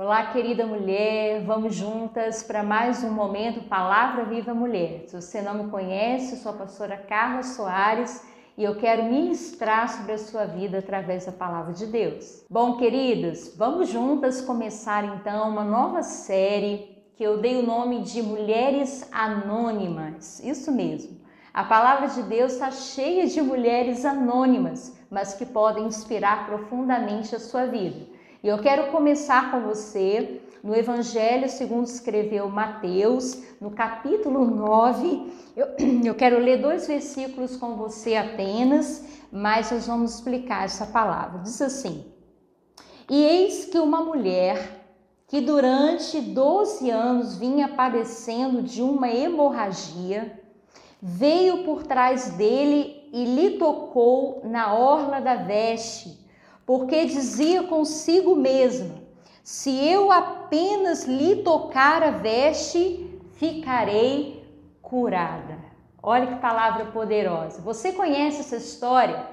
Olá, querida mulher, vamos juntas para mais um momento Palavra Viva Mulher. Se você não me conhece, eu sou a pastora Carla Soares e eu quero ministrar sobre a sua vida através da palavra de Deus. Bom, queridos, vamos juntas começar então uma nova série que eu dei o nome de Mulheres Anônimas. Isso mesmo. A palavra de Deus está cheia de mulheres anônimas, mas que podem inspirar profundamente a sua vida. E eu quero começar com você no Evangelho segundo escreveu Mateus, no capítulo 9. Eu, eu quero ler dois versículos com você apenas, mas nós vamos explicar essa palavra. Diz assim: E eis que uma mulher que durante 12 anos vinha padecendo de uma hemorragia, veio por trás dele e lhe tocou na orla da veste porque dizia consigo mesma: Se eu apenas lhe tocar a veste, ficarei curada. Olha que palavra poderosa. Você conhece essa história?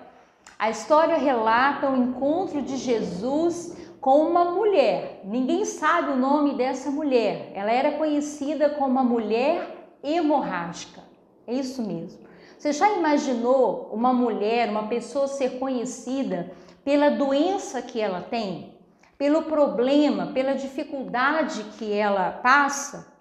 A história relata o encontro de Jesus com uma mulher. Ninguém sabe o nome dessa mulher. Ela era conhecida como uma mulher hemorrágica. É isso mesmo. Você já imaginou uma mulher, uma pessoa ser conhecida pela doença que ela tem, pelo problema, pela dificuldade que ela passa,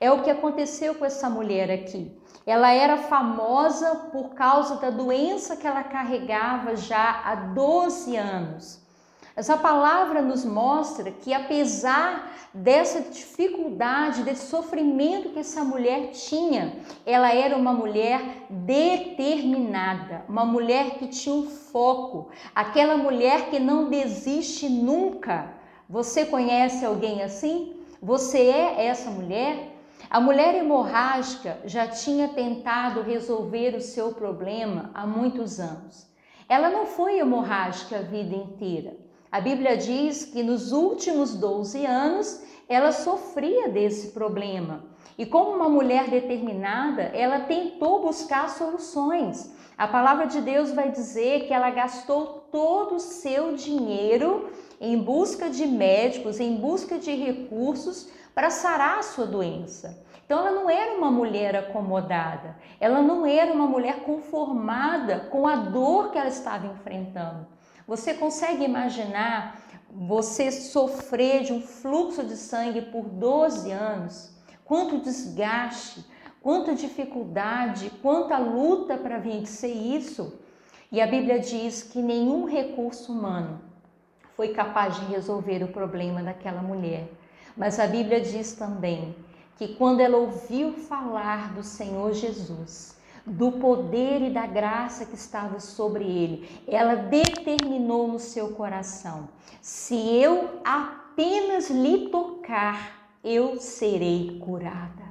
é o que aconteceu com essa mulher aqui. Ela era famosa por causa da doença que ela carregava já há 12 anos. Essa palavra nos mostra que, apesar dessa dificuldade, desse sofrimento que essa mulher tinha, ela era uma mulher determinada, uma mulher que tinha um foco, aquela mulher que não desiste nunca. Você conhece alguém assim? Você é essa mulher? A mulher hemorrágica já tinha tentado resolver o seu problema há muitos anos. Ela não foi hemorrágica a vida inteira. A Bíblia diz que nos últimos 12 anos ela sofria desse problema. E como uma mulher determinada, ela tentou buscar soluções. A palavra de Deus vai dizer que ela gastou todo o seu dinheiro em busca de médicos, em busca de recursos para sarar a sua doença. Então ela não era uma mulher acomodada, ela não era uma mulher conformada com a dor que ela estava enfrentando. Você consegue imaginar você sofrer de um fluxo de sangue por 12 anos? Quanto desgaste, quanta dificuldade, quanta luta para vencer isso? E a Bíblia diz que nenhum recurso humano foi capaz de resolver o problema daquela mulher. Mas a Bíblia diz também que quando ela ouviu falar do Senhor Jesus, do poder e da graça que estava sobre ele. Ela determinou no seu coração: se eu apenas lhe tocar, eu serei curada.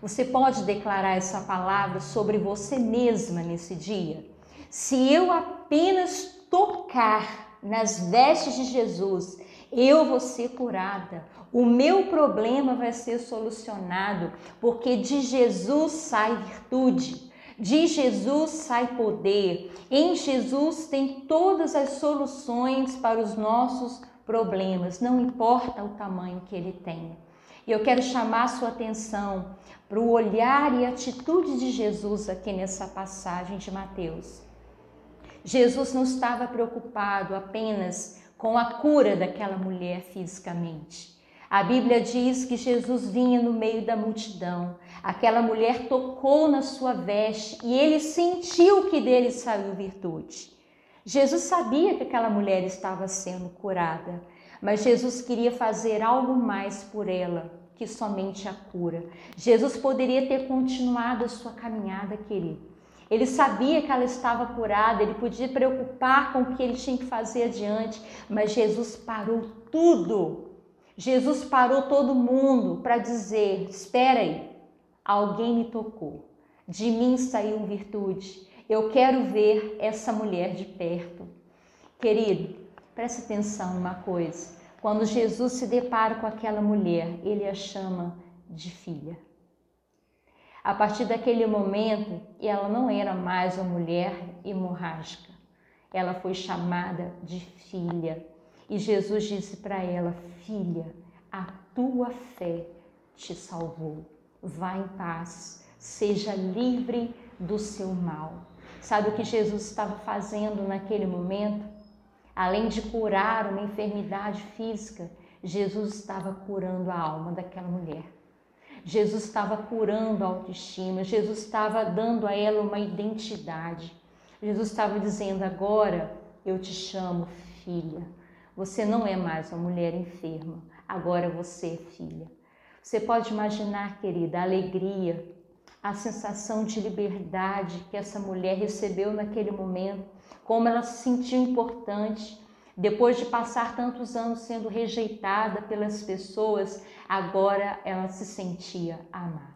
Você pode declarar essa palavra sobre você mesma nesse dia? Se eu apenas tocar nas vestes de Jesus, eu vou ser curada. O meu problema vai ser solucionado, porque de Jesus sai virtude. De Jesus sai poder. Em Jesus tem todas as soluções para os nossos problemas, não importa o tamanho que ele tenha. E eu quero chamar a sua atenção para o olhar e atitude de Jesus aqui nessa passagem de Mateus. Jesus não estava preocupado apenas com a cura daquela mulher fisicamente. A Bíblia diz que Jesus vinha no meio da multidão. Aquela mulher tocou na sua veste e ele sentiu que dele saiu virtude. Jesus sabia que aquela mulher estava sendo curada, mas Jesus queria fazer algo mais por ela que somente a cura. Jesus poderia ter continuado a sua caminhada, querido. Ele sabia que ela estava curada, ele podia preocupar com o que ele tinha que fazer adiante, mas Jesus parou tudo Jesus parou todo mundo para dizer: espera aí, alguém me tocou, de mim saiu virtude, eu quero ver essa mulher de perto. Querido, preste atenção numa coisa: quando Jesus se depara com aquela mulher, ele a chama de filha. A partir daquele momento, ela não era mais uma mulher hemorrágica, ela foi chamada de filha. E Jesus disse para ela: Filha, a tua fé te salvou. Vá em paz, seja livre do seu mal. Sabe o que Jesus estava fazendo naquele momento? Além de curar uma enfermidade física, Jesus estava curando a alma daquela mulher. Jesus estava curando a autoestima, Jesus estava dando a ela uma identidade. Jesus estava dizendo: agora eu te chamo filha. Você não é mais uma mulher enferma, agora você é filha. Você pode imaginar, querida, a alegria, a sensação de liberdade que essa mulher recebeu naquele momento, como ela se sentiu importante. Depois de passar tantos anos sendo rejeitada pelas pessoas, agora ela se sentia amada.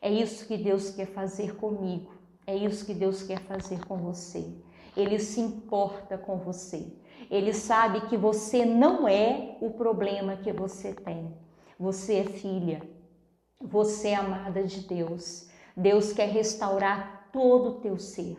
É isso que Deus quer fazer comigo, é isso que Deus quer fazer com você. Ele se importa com você. Ele sabe que você não é o problema que você tem. Você é filha. Você é amada de Deus. Deus quer restaurar todo o teu ser.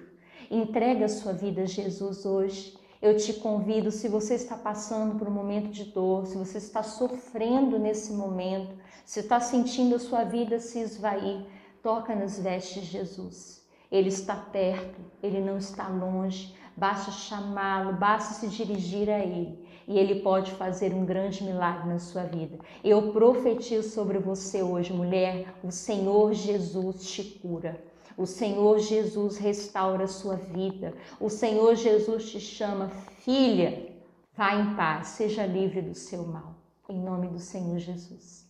Entrega a sua vida a Jesus hoje. Eu te convido, se você está passando por um momento de dor, se você está sofrendo nesse momento, se está sentindo a sua vida se esvair, toca nas vestes de Jesus. Ele está perto, ele não está longe. Basta chamá-lo, basta se dirigir a ele e ele pode fazer um grande milagre na sua vida. Eu profetizo sobre você hoje, mulher, o Senhor Jesus te cura. O Senhor Jesus restaura a sua vida. O Senhor Jesus te chama, filha, vá em paz, seja livre do seu mal. Em nome do Senhor Jesus.